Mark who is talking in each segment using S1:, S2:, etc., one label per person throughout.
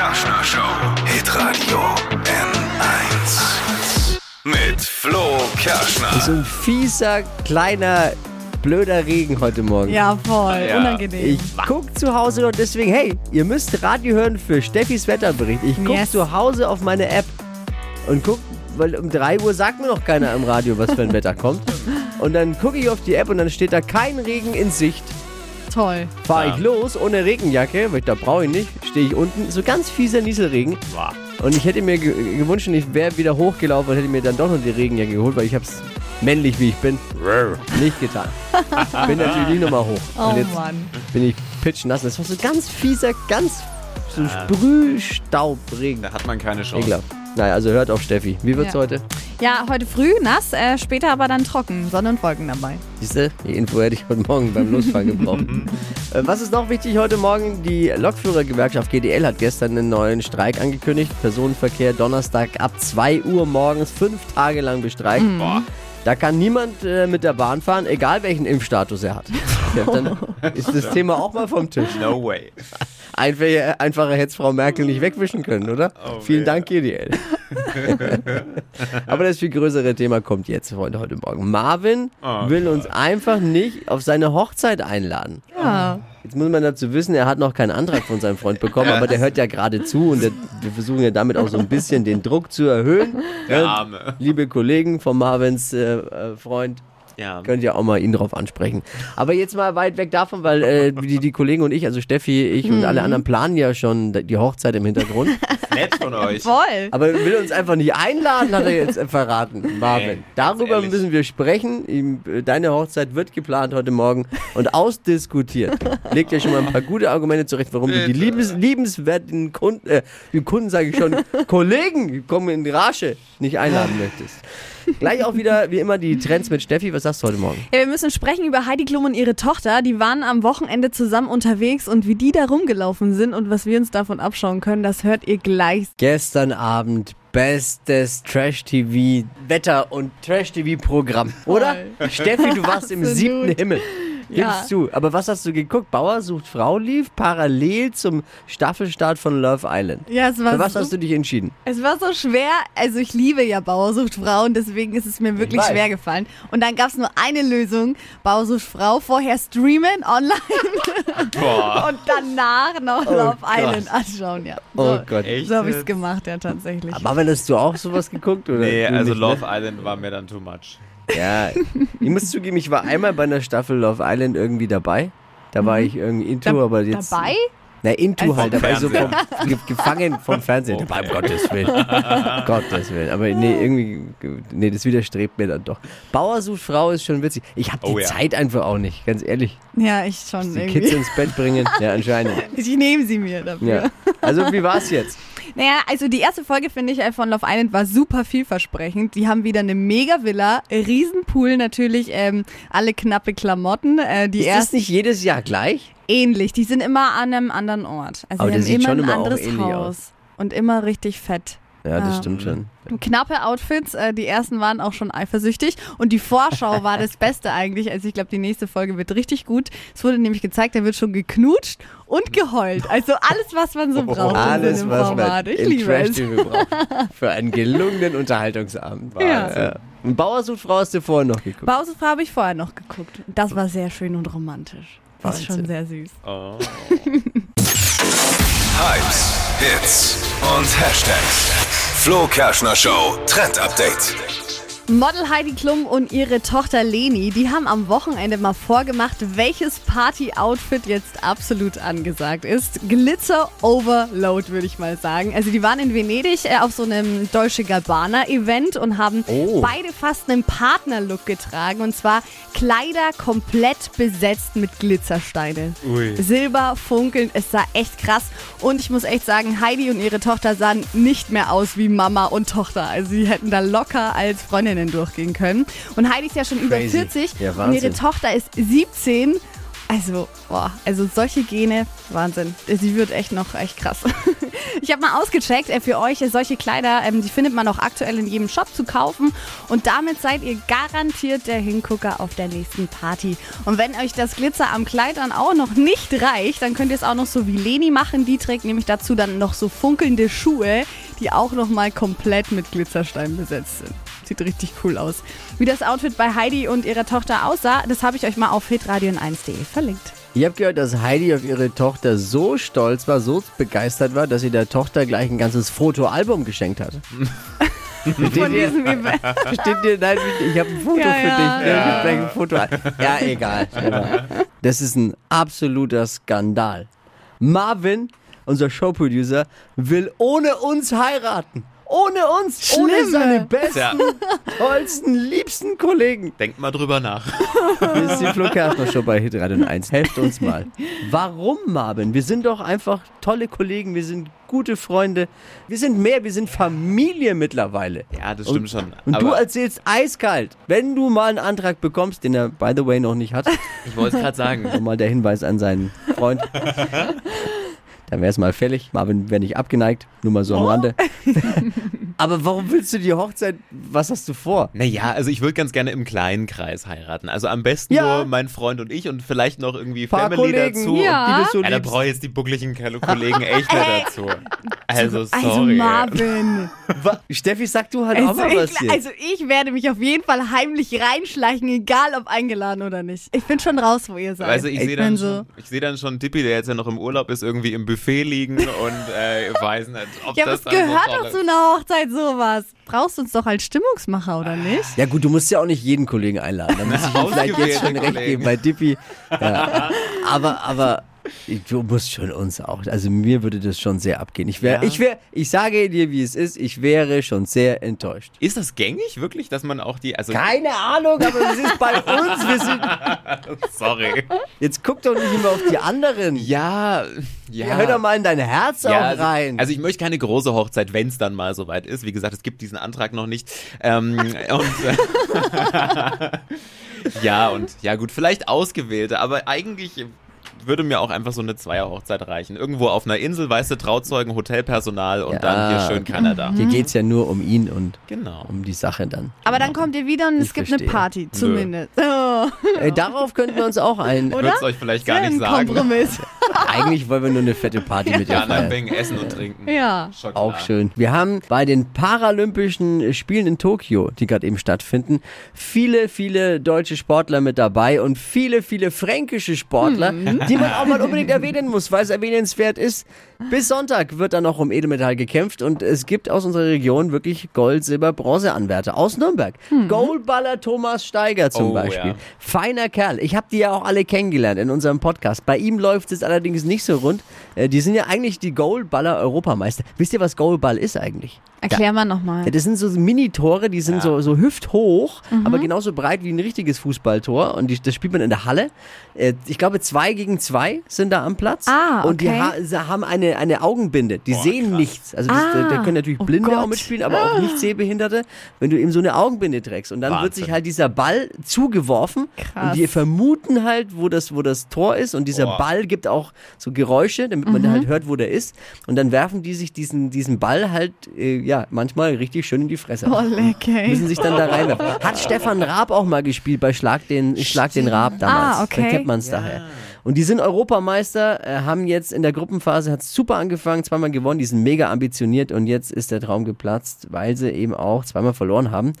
S1: Kerschner Show. Hitradio N1. Mit Flo Kerschner.
S2: So ein fieser, kleiner, blöder Regen heute Morgen.
S3: Ja, voll.
S4: Ja.
S3: Unangenehm.
S2: Ich guck zu Hause und deswegen, hey, ihr müsst Radio hören für Steffis Wetterbericht. Ich guck
S3: Yes.
S2: zu Hause auf meine App und guck, weil um 3 Uhr sagt mir noch keiner im Radio, was für ein Wetter kommt. Und dann gucke ich auf die App und dann steht da kein Regen in Sicht.
S3: Toll.
S2: Fahre
S4: Ja.
S2: ich los ohne Regenjacke, weil da brauche ich nicht, stehe ich unten, so ganz fieser Nieselregen.
S4: Wow.
S2: Und ich hätte mir ge gewünscht, ich wäre wieder hochgelaufen und hätte mir dann doch noch die Regenjacke geholt, weil ich habe es männlich wie ich bin nicht getan. bin natürlich nicht nochmal hoch.
S3: Oh
S2: und jetzt
S3: Mann.
S2: bin ich pitschnass. Das war so ganz fieser, ganz so Sprühstaubregen.
S4: Da hat man keine Chance.
S2: Ekelhaft. Naja, also hört auf Steffi. Wie wird's
S3: Ja.
S2: heute?
S3: Ja, heute früh nass, äh, später aber dann trocken. Sonne und Wolken dabei.
S2: Siehste, die Info hätte ich heute Morgen beim Losfahren gebraucht. äh, was ist noch wichtig heute Morgen? Die Lokführergewerkschaft GDL hat gestern einen neuen Streik angekündigt. Personenverkehr Donnerstag ab 2 Uhr morgens, fünf Tage lang bestreikt.
S4: Boah.
S2: Da kann niemand äh, mit der Bahn fahren, egal welchen Impfstatus er hat. Ja, dann ist das Thema auch mal vom Tisch.
S4: No way.
S2: Einfacher, einfacher hätte es Frau Merkel nicht wegwischen können, oder?
S4: Oh,
S2: Vielen
S4: weh.
S2: Dank, GDL. Aber das viel größere Thema kommt jetzt heute, heute Morgen. Marvin
S4: Oh
S2: will uns einfach nicht auf seine Hochzeit einladen.
S3: Ja.
S2: Jetzt muss man dazu wissen, er hat noch keinen Antrag von seinem Freund bekommen, aber der hört ja gerade zu und der, wir versuchen ja damit auch so ein bisschen den Druck zu erhöhen.
S4: Der Arme.
S2: Liebe Kollegen von Marvins äh, äh, Freund,
S4: Ja.
S2: könnt ihr auch mal ihn drauf ansprechen. Aber jetzt mal weit weg davon, weil äh, die, die Kollegen und ich, also Steffi, ich und alle anderen planen ja schon die Hochzeit im Hintergrund.
S4: Nett von euch.
S3: Voll.
S2: Aber er will uns einfach nicht einladen, hat er jetzt verraten, Marvin.
S4: Nee,
S2: Darüber müssen wir sprechen. Äh, Deine Hochzeit wird geplant heute Morgen und ausdiskutiert. Legt ja schon mal ein paar gute Argumente zurecht, warum du die liebes, liebenswerten Kunden, äh, die Kunden sage ich schon, Kollegen, die kommen in die Rasche, nicht einladen möchtest. Gleich auch wieder, wie immer, die Trends mit Steffi. Was sagst du heute Morgen?
S3: Ja, wir müssen sprechen über Heidi Klum und ihre Tochter. Die waren am Wochenende zusammen unterwegs und wie die da rumgelaufen sind und was wir uns davon abschauen können, das hört ihr gleich.
S2: Gestern Abend bestes Trash-TV, Wetter- und Trash-TV-Programm, oder? Steffi, du warst im siebten Himmel. Gibst
S3: Ja.
S2: du. Aber was hast du geguckt? Bauer sucht Frau lief parallel zum Staffelstart von Love Island.
S3: Ja, es war,
S2: Für was
S3: so,
S2: hast du dich entschieden?
S3: es war so schwer. Also ich liebe ja Bauersucht Frauen, deswegen ist es mir wirklich schwer gefallen. Und dann gab es nur eine Lösung. Bauersucht Frau, vorher streamen online
S4: Boah.
S3: und danach noch
S2: Oh
S3: Love
S2: Gott.
S3: Island anschauen. Ja. So,
S2: Oh Gott.
S4: Echt?
S3: so habe ich es gemacht, ja tatsächlich.
S2: Aber wenn hast du auch sowas geguckt? Oder
S4: Nee, also
S2: nicht,
S4: Love
S2: Ne?
S4: Island war mir dann too much.
S2: Ja, ich muss zugeben, ich war einmal bei einer Staffel Love Island irgendwie dabei. Da war ich irgendwie into,
S3: Mhm. Da-
S2: aber jetzt.
S3: Dabei?
S2: Na, into
S3: Also
S2: halt,
S4: vom
S2: dabei so vom, ge gefangen vom Fernsehen.
S4: Oh.
S2: Gottes Willen. Gottes Willen. Aber nee, irgendwie, nee, das widerstrebt mir dann doch. Bauer sucht Frau ist schon witzig. Ich habe die
S4: Oh ja.
S2: Zeit einfach auch nicht, ganz ehrlich.
S3: Ja, ich schon
S2: Die
S3: irgendwie.
S2: Kids ins Bett bringen, ja, anscheinend.
S3: Ich nehme sie mir dafür.
S2: Ja. Also, wie war's jetzt?
S3: Naja, also die erste Folge, finde ich, äh, von Love Island war super vielversprechend. Die haben wieder eine Mega-Villa, Riesenpool natürlich, ähm, alle knappe Klamotten. Äh, die
S2: Ist das nicht jedes Jahr gleich?
S3: Ähnlich, die sind immer an einem anderen Ort. Also
S2: Aber
S3: die haben
S2: sieht
S3: immer
S2: schon
S3: ein
S2: immer auch
S3: anderes
S2: ähnlich
S3: Haus.
S2: aus.
S3: Und immer richtig fett.
S2: Ja, das
S3: Ja.
S2: stimmt schon.
S3: Knappe Outfits, äh, die ersten waren auch schon eifersüchtig. Und die Vorschau war das Beste eigentlich. Also ich glaube, die nächste Folge wird richtig gut. Es wurde nämlich gezeigt, da wird schon geknutscht und geheult. Also alles, was man so braucht in
S2: Alles, was man
S3: Format. Ich
S2: im
S3: liebe es.
S2: Trash-TV braucht. Für einen gelungenen Unterhaltungsabend.
S3: Ja.
S2: Ja. Und Bauer sucht Frau hast du vorher noch geguckt.
S3: Pausefrau habe ich vorher noch geguckt. Das war sehr schön und romantisch. Das ist schon sehr süß.
S4: Oh.
S1: Hypes, Hits und Hashtags. Flo Kerschner Show Trend Update.
S3: Model Heidi Klum und ihre Tochter Leni, die haben am Wochenende mal vorgemacht, welches Party-Outfit jetzt absolut angesagt ist. Glitzer Overload, würde ich mal sagen. Also die waren in Venedig äh, auf so einem Deutsche Gabbana-Event und haben
S2: Oh.
S3: beide fast einen Partnerlook getragen. Und zwar Kleider komplett besetzt mit Glitzersteine.
S4: Ui.
S3: Silber, funkelnd, es sah echt krass. Und ich muss echt sagen, Heidi und ihre Tochter sahen nicht mehr aus wie Mama und Tochter. Also sie hätten da locker als Freundinnen durchgehen können. Und Heidi ist ja schon
S2: Crazy.
S3: über 40
S2: Ja,
S3: und ihre Tochter ist 17. Also, boah, also solche Gene, Wahnsinn. Sie wird echt noch echt krass. Ich habe mal ausgecheckt, äh, für euch äh, solche Kleider, ähm, die findet man auch aktuell in jedem Shop zu kaufen. Und damit seid ihr garantiert der Hingucker auf der nächsten Party. Und wenn euch das Glitzer am Kleid dann auch noch nicht reicht, dann könnt ihr es auch noch so wie Leni machen. Die trägt nämlich dazu dann noch so funkelnde Schuhe, die auch noch mal komplett mit Glitzersteinen besetzt sind. Sieht richtig cool aus. Wie das Outfit bei Heidi und ihrer Tochter aussah, das habe ich euch mal auf hitradion1.de verlinkt.
S2: Ich habe gehört, dass Heidi auf ihre Tochter so stolz war, so begeistert war, dass sie der Tochter gleich ein ganzes Fotoalbum geschenkt hat.
S3: Von diesem Event.
S2: Stimmt dir? Nein, ich habe ein Foto
S3: Ja,
S2: für
S3: ja.
S2: dich. Ja. Ich hab gleich ein Foto. Ja, egal. Das ist ein absoluter Skandal. Marvin, unser Showproducer, will ohne uns heiraten. Ohne uns, ohne
S3: Schlimm.
S2: seine besten,
S4: Tja.
S2: tollsten, liebsten Kollegen.
S4: Denkt mal drüber nach.
S2: Das ist die Flo Kerschner Show bei Hitradio 1. Helft uns mal. Warum, Marvin? Wir sind doch einfach tolle Kollegen, wir sind gute Freunde. Wir sind mehr, wir sind Familie mittlerweile.
S4: Ja, das stimmt schon.
S2: Und du erzählst eiskalt, wenn du mal einen Antrag bekommst, den er, by the way, noch nicht hat,
S4: ich wollte es gerade sagen.
S2: nochmal der Hinweis an seinen Freund. Dann wäre es mal fällig. Marvin wäre nicht abgeneigt, nur mal so am Rande. Aber warum willst du die Hochzeit, was hast du vor?
S4: Naja, also ich würde ganz gerne im kleinen Kreis heiraten. Also am besten
S2: Ja.
S4: nur mein Freund und ich und vielleicht noch irgendwie
S2: Paar
S4: Family
S2: Kollegen,
S4: dazu.
S3: Ja.
S2: die du so
S4: Ja, da brauche ich jetzt die buckligen Kollegen echt nicht dazu. Also sorry.
S3: Also Marvin.
S2: Steffi, sag du halt auch
S3: Also
S2: mal was
S3: ich,
S2: hier.
S3: also ich werde mich auf jeden Fall heimlich reinschleichen, egal ob eingeladen oder nicht. Ich bin schon raus, wo ihr seid.
S4: Also ich sehe
S3: bin
S4: dann,
S3: so.
S4: schon, ich seh dann schon Dippi, der jetzt ja noch im Urlaub ist, irgendwie im Buffet liegen und äh, weiß nicht, ob
S3: Ja,
S4: das
S3: was
S4: dann
S3: gehört
S4: so toll
S3: doch zu einer Hochzeit sowas? Brauchst du uns doch als Stimmungsmacher, oder nicht?
S2: Ja gut, du musst ja auch nicht jeden Kollegen einladen. Da muss ich ihm vielleicht jetzt schon recht geben bei Dippi. Ja. Aber, aber du musst schon uns auch. Also mir würde das schon sehr abgehen. Ich wäre,
S4: Ja.
S2: ich wäre, ich sage dir, wie es ist, ich wäre schon sehr enttäuscht.
S4: Ist das gängig wirklich, dass man auch die, also
S2: Keine Ahnung, aber es ist bei uns. Wir sind.
S4: sorry.
S2: Jetzt guck doch nicht immer auf die anderen.
S4: Ja, ja.
S2: Ja, hör doch mal in dein Herz
S4: Ja,
S2: auch
S4: also,
S2: rein.
S4: also ich möchte keine große Hochzeit, wenn es dann mal soweit ist. Wie gesagt, es gibt diesen Antrag noch nicht. Ähm, und ja, und ja gut, vielleicht ausgewählte, aber eigentlich würde mir auch einfach so eine Zweierhochzeit reichen. Irgendwo auf einer Insel, weißt du, Trauzeugen, Hotelpersonal und
S2: Ja,
S4: dann hier schön
S2: okay.
S4: Kanada.
S2: Hier geht's ja nur um ihn und
S4: Genau.
S2: um die Sache dann.
S3: Aber dann kommt ihr wieder und es
S2: Ich
S3: gibt
S2: verstehe.
S3: eine Party, zumindest. Oh,
S2: Äh, darauf könnten wir uns auch ein.
S3: Oder?
S4: Würde es euch vielleicht gar nicht sagen.
S3: Kompromiss.
S2: Eigentlich wollen wir nur eine fette Party mit dir
S4: Ja, dann
S2: feiern.
S4: wegen Essen und Trinken.
S3: Ja.
S4: Schokolade.
S2: Auch schön. Wir haben bei den Paralympischen Spielen in Tokio, die gerade eben stattfinden, viele, viele deutsche Sportler mit dabei und viele, viele fränkische Sportler, die man auch mal unbedingt erwähnen muss, weil es erwähnenswert ist. Bis Sonntag wird dann noch um Edelmetall gekämpft und es gibt aus unserer Region wirklich Gold, Silber, Bronze-Anwärter. Aus Nürnberg. Goldballer Thomas Steiger zum
S4: Oh,
S2: Beispiel.
S4: ja.
S2: Feiner Kerl. Ich habe die ja auch alle kennengelernt in unserem Podcast. Bei ihm läuft es allerdings nicht so rund. Äh, Die sind ja eigentlich die Goalballer Europameister. Wisst ihr, was Goalball ist eigentlich?
S3: Erklär mal nochmal.
S2: Ja, das sind so Mini-Tore, die sind
S4: Ja.
S2: so, so hüfthoch,
S3: Mhm.
S2: aber genauso breit wie ein richtiges Fußballtor. Und die, das spielt man in der Halle. Äh, Ich glaube, zwei gegen zwei sind da am Platz.
S3: Ah,
S2: Und die
S3: okay.
S2: ha haben eine, eine Augenbinde. Die
S4: Boah,
S2: sehen
S4: krass.
S2: nichts. Also das, da, da
S3: Ah,
S2: können natürlich
S3: oh
S2: Blinde auch
S3: Gott.
S2: mitspielen, aber auch nicht Sehbehinderte. Wenn du eben so eine Augenbinde trägst. Und dann wird
S4: Wahnsinn.
S2: sich halt dieser Ball zugeworfen.
S3: Krass.
S2: Und die vermuten halt, wo das, wo das Tor ist. Und dieser
S4: Boah.
S2: Ball gibt auch so Geräusche, damit man
S3: Mhm.
S2: halt hört, wo der ist. Und dann werfen die sich diesen, diesen Ball halt, äh, ja, manchmal richtig schön in die Fresse.
S3: Oh, lecker.
S2: Müssen sich dann da reinwerfen. Hat Stefan Raab auch mal gespielt bei Schlag den, Schlag den Raab damals.
S3: Ah, okay.
S2: Da kennt man es daher. Und die sind Europameister, äh, haben jetzt in der Gruppenphase, hat super angefangen, zweimal gewonnen, die sind mega ambitioniert und jetzt ist der Traum geplatzt, weil sie eben auch zweimal verloren haben.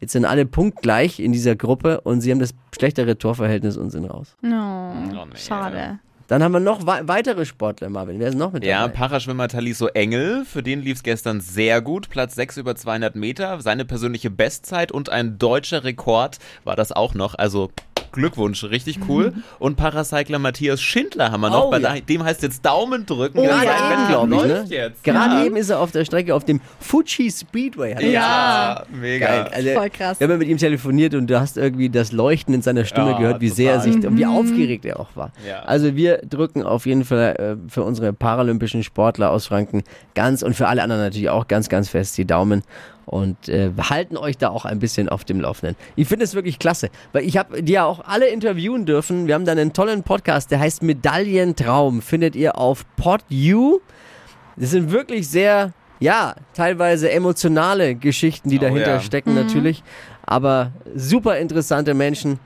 S2: Jetzt sind alle punktgleich in dieser Gruppe und sie haben das schlechtere Torverhältnis und sind raus.
S3: No,
S4: Oh, nee.
S3: schade.
S2: Dann haben wir noch wei- weitere Sportler, Marvin. Wer ist noch mit
S4: Ja,
S2: dabei?
S4: Paraschwimmer Taliso Engel, für den lief es gestern sehr gut. Platz 6 über 200 Meter, seine persönliche Bestzeit und ein deutscher Rekord war das auch noch. Also Glückwunsch, richtig cool. Und Paracycler Matthias Schindler haben wir noch.
S2: Oh,
S4: bei
S2: ja.
S4: dem heißt jetzt Daumen drücken.
S2: Oh,
S4: Gerade
S2: ja,
S4: ein
S2: eben,
S4: Wettkampf
S2: glaub ich, ne?
S4: jetzt.
S2: Gerade
S4: ja.
S2: eben ist er auf der Strecke auf dem Fuji Speedway.
S4: Ja, mega.
S2: Geil. Also,
S3: Voll krass.
S2: Wir haben ja mit ihm telefoniert und du hast irgendwie das Leuchten in seiner Stimme
S4: Ja,
S2: gehört, wie sehr er
S4: total.
S2: sich und wie aufgeregt er auch war.
S4: Ja.
S2: Also wir drücken auf jeden Fall äh, für unsere paralympischen Sportler aus Franken ganz und für alle anderen natürlich auch ganz, ganz fest die Daumen. Und äh, halten euch da auch ein bisschen auf dem Laufenden. Ich finde es wirklich klasse, weil ich habe die ja auch alle interviewen dürfen. Wir haben da einen tollen Podcast, der heißt Medaillentraum. Findet ihr auf PodU. Das sind wirklich sehr, ja, teilweise emotionale Geschichten, die
S4: Oh
S2: dahinter
S4: ja.
S2: stecken natürlich. Aber super interessante Menschen.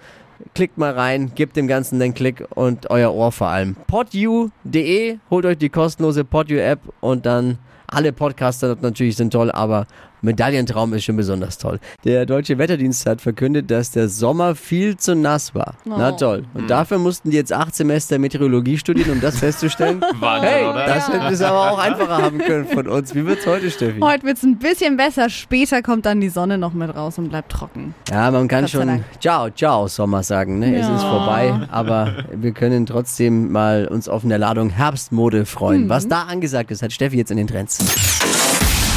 S2: Klickt mal rein, gebt dem Ganzen den Klick und euer Ohr vor allem. podu.de, holt euch die kostenlose PodU-App und dann alle Podcaster dort natürlich sind toll, aber Medaillentraum ist schon besonders toll. Der Deutsche Wetterdienst hat verkündet, dass der Sommer viel zu nass war. Na
S3: Oh.
S2: toll. Und dafür mussten die jetzt acht Semester Meteorologie studieren, um das festzustellen.
S4: Wahnsinn,
S2: hey,
S4: oder?
S2: das hätten es aber auch einfacher haben können von uns. Wie wird's heute, Steffi?
S3: Heute wird es ein bisschen besser. Später kommt dann die Sonne noch mit raus und bleibt trocken.
S2: Ja, man kann schon. Ciao, ciao, Sommer sagen. Ne? Es
S3: Ja.
S2: ist vorbei, aber wir können trotzdem mal uns auf eine Ladung Herbstmode freuen.
S3: Mhm.
S2: Was da angesagt ist, hat Steffi jetzt in den Trends.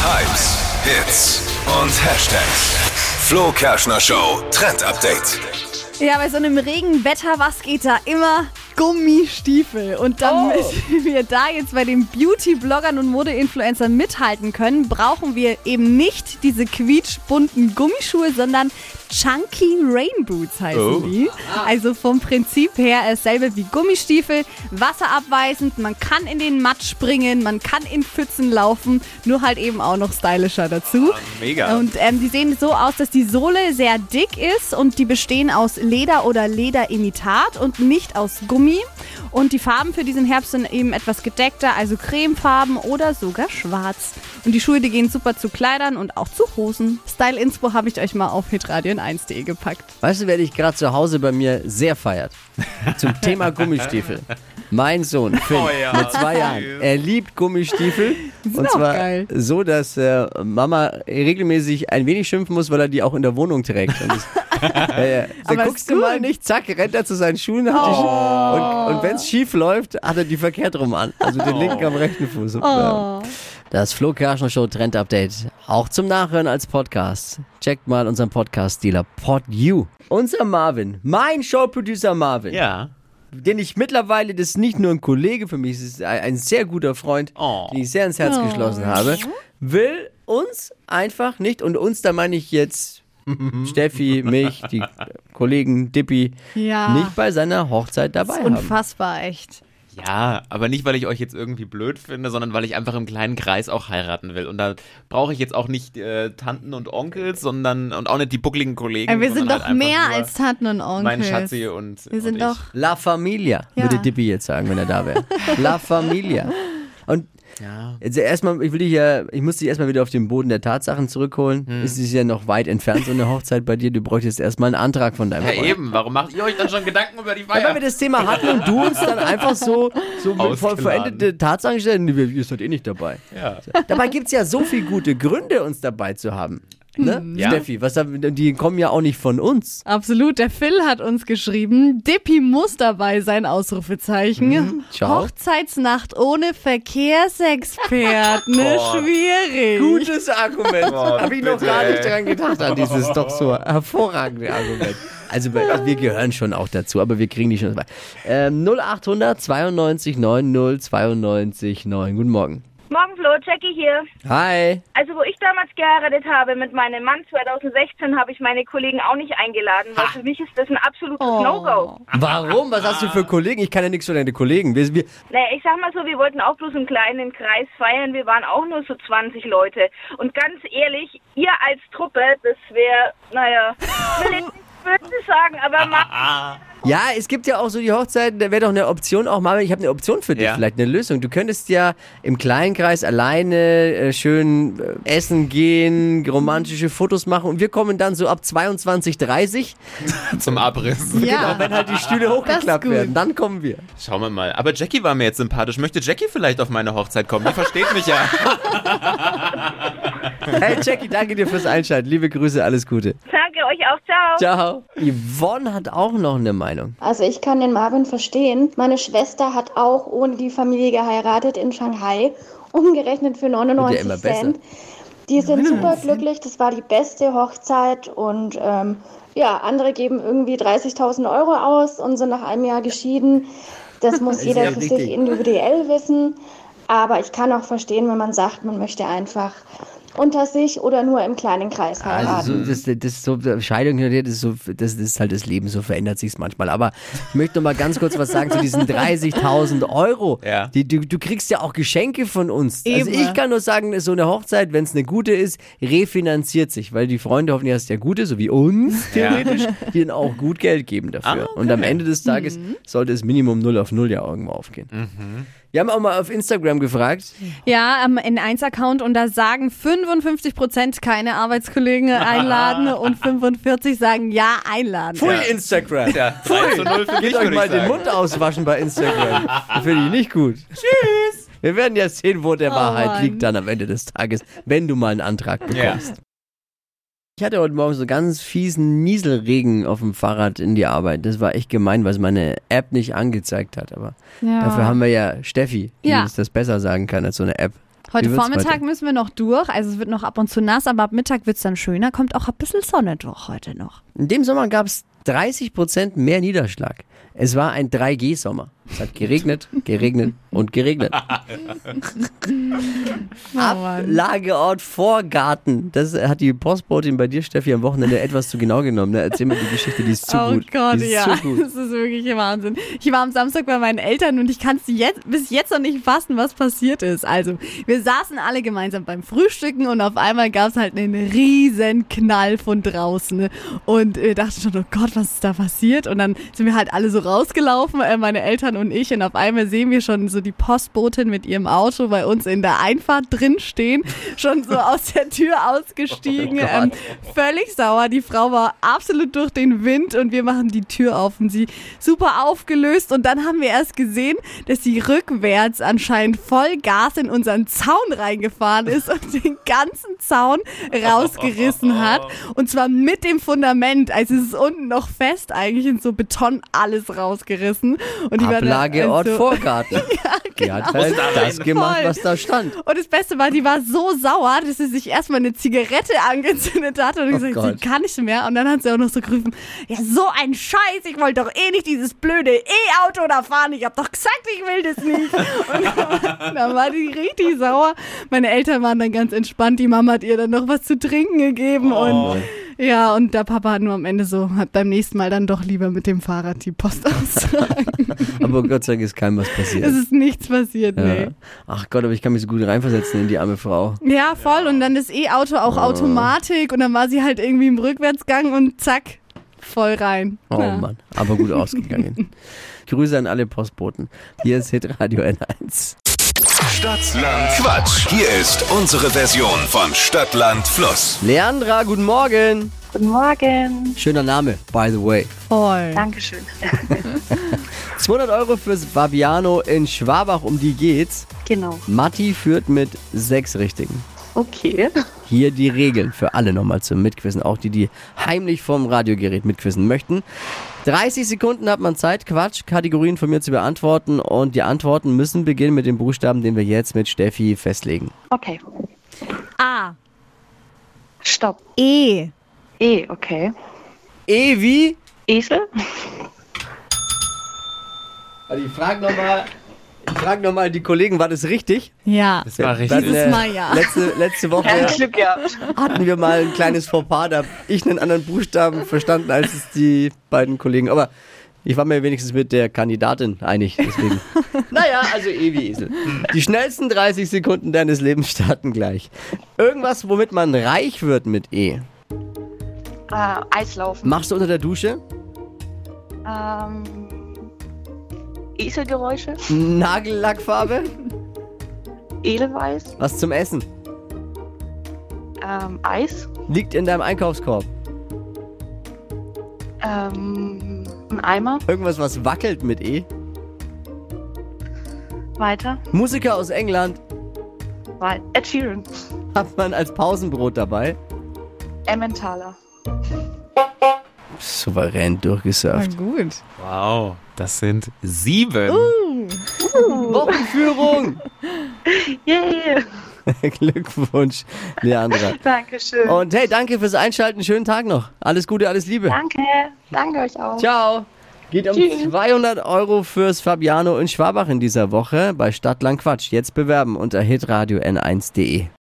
S1: Hypes, Hits und Hashtags. Flo Kerschner Show Trend Update.
S3: Ja, bei so einem Regenwetter, was geht da immer? Gummistiefel. Und damit wir da jetzt bei den Beauty-Bloggern und Mode-Influencern mithalten können, brauchen wir eben nicht diese quietschbunten Gummischuhe, sondern Chunky Rain Boots heißen
S4: Oh.
S3: die. Also vom Prinzip her dasselbe wie Gummistiefel, wasserabweisend, man kann in den Matt springen, man kann in Pfützen laufen, nur halt eben auch noch stylischer dazu.
S4: Mega.
S3: Und ähm, die sehen so aus, dass die Sohle sehr dick ist und die bestehen aus Leder oder Lederimitat und nicht aus Gummi. Und die Farben für diesen Herbst sind eben etwas gedeckter, also cremefarben oder sogar schwarz. Und die Schuhe, die gehen super zu Kleidern und auch zu Hosen. Style Inspo habe ich euch mal auf hitradion1.de gepackt.
S2: Weißt du, wer dich gerade zu Hause bei mir sehr feiert? Zum Thema Gummistiefel. Mein Sohn, Finn,
S4: Oh ja,
S2: mit zwei Jahren. Er liebt Gummistiefel. Und zwar
S3: geil.
S2: so, dass äh, Mama regelmäßig ein wenig schimpfen muss, weil er die auch in der Wohnung trägt. Und das, ja, ja. Da
S3: Aber
S2: guckst du mal nicht, zack, rennt er zu seinen Schuhen. Hat die Schu- und und wenn es schief läuft, hat er die verkehrt rum an. Also den linken am rechten Fuß. Ja. Das Flo Kerschner Show Trend Update. Auch zum Nachhören als Podcast. Checkt mal unseren Podcast-Dealer PodU. Unser Marvin, mein Showproducer Marvin,
S4: ja.
S2: den ich mittlerweile, das ist nicht nur ein Kollege für mich, es ist ein, sehr guter Freund,
S4: Oh.
S2: den ich sehr ins Herz geschlossen habe, will uns einfach nicht, und uns, da meine ich jetzt Steffi, mich, die Kollegen, Dippi,
S3: Ja.
S2: nicht bei seiner Hochzeit
S3: Das
S2: dabei
S3: ist
S2: haben.
S3: unfassbar, echt.
S4: Ja, aber nicht, weil ich euch jetzt irgendwie blöd finde, sondern weil ich einfach im kleinen Kreis auch heiraten will. Und da brauche ich jetzt auch nicht äh, Tanten und Onkels, sondern und auch nicht die buckligen Kollegen.
S3: Ja, wir sind
S4: sondern
S3: doch
S4: halt
S3: mehr als Tanten und Onkels.
S4: Mein Schatzi und
S3: Wir sind
S4: und
S3: doch
S2: La Familia,
S3: Ja.
S2: würde Dippi jetzt sagen, wenn er da wäre. La Familia.
S4: Ja.
S2: Jetzt erstmal, ich will dich ja, ich muss dich erstmal wieder auf den Boden der Tatsachen zurückholen. Es ist ja noch weit entfernt, so eine Hochzeit bei dir. Du bräuchtest erstmal einen Antrag von deinem
S4: Ja,
S2: Freund.
S4: eben. Warum macht ihr euch dann schon Gedanken über die
S2: Ja, weil
S4: Feier?
S2: wir das Thema hatten und du uns dann einfach so, so mit voll
S4: Ausgeladen.
S2: verendete Tatsachen stellen, nee, ihr seid eh nicht dabei.
S4: Ja.
S2: Dabei gibt es ja so viele gute Gründe, uns dabei zu haben. Ne?
S4: Ja.
S2: Steffi, was, haben- die kommen ja auch nicht von uns.
S3: Absolut, der Phil hat uns geschrieben, Dippy muss dabei sein, Ausrufezeichen.
S2: Mhm, ciao.
S3: Hochzeitsnacht ohne Verkehrsexperten, ne, schwierig.
S2: Gutes Argument. Habe ich noch gar nicht dran gedacht, an dieses doch so hervorragende Argument. Also wir wir gehören schon auch dazu, aber wir kriegen die schon dabei. Ähm, 0800 92 90 92 9. Guten Morgen.
S5: Morgen, Flo, Jackie hier.
S2: Hi.
S5: Also, wo ich damals geheiratet habe mit meinem Mann 2016, habe ich meine Kollegen auch nicht eingeladen, weil für mich ist das ein absolutes
S3: Oh.
S5: No-Go.
S2: Warum? Was hast du für Kollegen? Ich kann ja nichts für deine Kollegen. Wir, wir,
S5: Naja, ich sag mal so, wir wollten auch bloß im kleinen Kreis feiern. Wir waren auch nur so 20 Leute. Und ganz ehrlich, ihr als Truppe, das wäre, naja, böse sagen, aber ma
S2: ja, es gibt ja auch so die Hochzeiten, da wäre doch eine Option auch mal, ich habe eine Option für dich,
S4: Ja.
S2: vielleicht eine Lösung. Du könntest ja im kleinen Kreis alleine äh, schön äh, essen gehen, romantische Fotos machen und wir kommen dann so ab 22, 30
S4: Zum Abriss.
S3: Ja,
S2: Genau, wenn halt die Stühle hochgeklappt
S3: gut.
S2: werden, dann kommen wir.
S4: Schauen wir mal. Aber Jackie war mir jetzt sympathisch. Möchte Jackie vielleicht auf meine Hochzeit kommen? Die versteht mich ja.
S2: Hey Jackie, danke dir fürs Einschalten. Liebe Grüße, alles Gute.
S5: danke euch auch. Ciao.
S2: Ciao. Yvonne hat auch noch eine Meinung.
S6: Also ich kann den Marvin verstehen. Meine Schwester hat auch ohne die Familie geheiratet in Shanghai, umgerechnet für 99
S2: Wird ja immer besser.
S6: Cent. Die sind super glücklich, das war die beste Hochzeit und ähm, ja, andere geben irgendwie 30.000 Euro aus und sind nach einem Jahr geschieden. Das muss jeder
S2: ja
S6: für
S2: richtig.
S6: sich individuell wissen. Aber ich kann auch verstehen, wenn man sagt, man möchte einfach unter sich oder nur im kleinen Kreis heiraten.
S2: Also so, das, das ist so Scheidung hin und her, das ist, so, das ist halt das Leben, so verändert sich manchmal. Aber ich möchte noch mal ganz kurz was sagen zu diesen 30.000 Euro.
S4: Ja.
S2: Die, du, du kriegst ja auch Geschenke von uns. Also
S3: Eben.
S2: ich kann nur sagen, so eine Hochzeit, wenn es eine gute ist, refinanziert sich, weil die Freunde hoffen, dass der gute, so wie uns theoretisch, die dann auch gut Geld geben dafür.
S4: Ah, okay.
S2: Und am Ende des Tages
S3: Mhm.
S2: sollte es Minimum 0 auf 0 ja irgendwo aufgehen. Wir haben auch mal auf Instagram gefragt,
S3: Ja, am N1-Account und da sagen 55% keine Arbeitskollegen einladen und 45 sagen ja einladen.
S2: Pfui Instagram!
S4: Ja, 3 zu 0 für mich,
S2: Geht euch mal
S4: ich
S2: den. Mund auswaschen bei Instagram. Das finde ich nicht gut. Tschüss. Wir werden ja sehen, wo der
S3: Oh
S2: Wahrheit
S3: Mann.
S2: liegt dann am Ende des Tages, wenn du mal einen Antrag bekommst. Ich hatte heute Morgen so ganz fiesen Nieselregen auf dem Fahrrad in die Arbeit. Das war echt gemein, weil es meine App nicht angezeigt hat. Aber
S3: Ja.
S2: dafür haben wir ja Steffi, die
S3: Ja.
S2: uns das besser sagen kann als so eine App.
S3: Heute Vormittag
S2: heute?
S3: müssen wir noch durch. Also es wird noch ab und zu nass, aber ab Mittag wird es dann schöner. Kommt auch ein bisschen Sonne durch heute noch.
S2: In dem Sommer gab es 30% mehr Niederschlag. Es war ein 3G-Sommer. Es hat geregnet, geregnet und geregnet. Ablageort Vorgarten. Das hat die Postbotin bei dir, Steffi, am Wochenende etwas zu genau genommen. Ne? Erzähl mir die Geschichte, die ist zu
S3: oh
S2: gut.
S3: Gott,
S2: die ist
S3: ja. Das ist wirklich Wahnsinn. Ich war am Samstag bei meinen Eltern und ich kann es jetzt, bis jetzt noch nicht fassen, was passiert ist. Also, wir saßen alle gemeinsam beim Frühstücken und auf einmal gab es halt einen riesen Knall von draußen. ne? Und wir dachten schon, oh Gott, was ist da passiert? Und dann sind wir halt alle so rausgelaufen, äh, meine Eltern und ich. Und auf einmal sehen wir schon so die Postbotin mit ihrem Auto bei uns in der Einfahrt drin stehen, schon so aus der Tür ausgestiegen.
S2: Oh
S3: ähm, völlig sauer. Die Frau war absolut durch den Wind und wir machen die Tür auf und sie super aufgelöst. Und dann haben wir erst gesehen, dass sie rückwärts anscheinend voll Gas in unseren Zaun reingefahren ist und den ganzen Zaun rausgerissen hat. Und zwar mit dem Fundament. Also es ist unten noch fest eigentlich in so Beton alles rausgerissen. Und die war dann
S2: Ablageort
S3: also-
S2: Vorgarten. Die hat halt das gemacht,
S3: Voll.
S2: was da stand.
S3: Und das Beste war, die war so sauer, dass sie sich erstmal eine Zigarette angezündet hat und
S2: Oh
S3: gesagt,
S2: Gott.
S3: sie kann nicht mehr. Und dann hat sie auch noch so gerufen, ja, so ein Scheiß, ich wollte doch eh nicht dieses blöde E-Auto da fahren. Ich hab doch gesagt, ich will das nicht. Und dann, dann war die richtig sauer. Meine Eltern waren dann ganz entspannt. Die Mama hat ihr dann noch was zu trinken gegeben. Und ja, und der Papa hat nur am Ende so, hat beim nächsten Mal dann doch lieber mit dem Fahrrad die Post austragen.
S2: Aber Gott sei Dank ist keinem was passiert.
S3: es ist nichts passiert, nee.
S2: Ja. Ach Gott, aber ich kann mich so gut reinversetzen in die arme Frau.
S3: Ja, voll. Und dann das E-Auto auch Automatik und dann war sie halt irgendwie im Rückwärtsgang und zack, voll rein.
S2: Oh
S3: Ja.
S2: Mann, aber gut ausgegangen. Grüße an alle Postboten. Hier ist Hitradio N1.
S1: Stadtland Quatsch. Hier ist unsere Version von Stadtland Fluss.
S2: Leandra, guten Morgen.
S7: Guten Morgen.
S2: Schöner Name, by the way.
S3: Voll.
S7: Dankeschön.
S2: 200 Euro fürs Fabiano in Schwabach, um die geht's.
S7: Genau.
S2: Matti führt mit sechs Richtigen.
S7: Okay.
S2: Hier die Regeln für alle nochmal zum Mitquissen, auch die, die heimlich vom Radiogerät mitquissen möchten. 30 Sekunden hat man Zeit, Quatsch, Kategorien von mir zu beantworten und die Antworten müssen beginnen mit dem Buchstaben, den wir jetzt mit Steffi festlegen.
S7: Okay.
S3: A.
S7: Stopp.
S3: E.
S7: E, okay.
S2: E wie?
S7: Esel?
S2: Also ich frage nochmal, ich frage nochmal die Kollegen, war das richtig?
S3: Ja.
S4: Das war richtig.
S3: Dieses Mal ja.
S2: Letzte, letzte Woche
S7: Glück gehabt.
S2: hatten wir mal ein kleines Fauxpas, da habe ich einen anderen Buchstaben verstanden als es die beiden Kollegen. Aber ich war mir wenigstens mit der Kandidatin einig, deswegen. naja, also E wie Esel. Die schnellsten 30 Sekunden deines Lebens starten gleich. Irgendwas, womit man reich wird mit E.
S7: Äh, Eislaufen.
S2: Machst du unter der Dusche?
S7: Ähm, Eselgeräusche.
S2: Nagellackfarbe?
S7: Edelweiß.
S2: Was zum Essen?
S7: Ähm, Eis.
S2: Liegt in deinem Einkaufskorb?
S7: Ähm, ein Eimer.
S2: Irgendwas, was wackelt mit E?
S7: Weiter.
S2: Musiker aus England
S7: Wei- Ed Sheeran.
S2: hat man als Pausenbrot dabei.
S7: Emmentaler.
S2: Souverän durchgesurft.
S3: gut.
S4: Wow, das sind sieben.
S2: Wochenführung!
S7: Yeah.
S2: Glückwunsch, Leandra.
S7: Dankeschön.
S2: Und hey, danke fürs Einschalten. Schönen Tag noch. Alles Gute, alles Liebe.
S7: Danke. Danke euch auch.
S2: Ciao. Geht um
S7: Tschüss.
S2: 200 Euro fürs Fabiano in Schwabach in dieser Woche bei Stadtland Quatsch. Jetzt bewerben unter hitradio n1.de.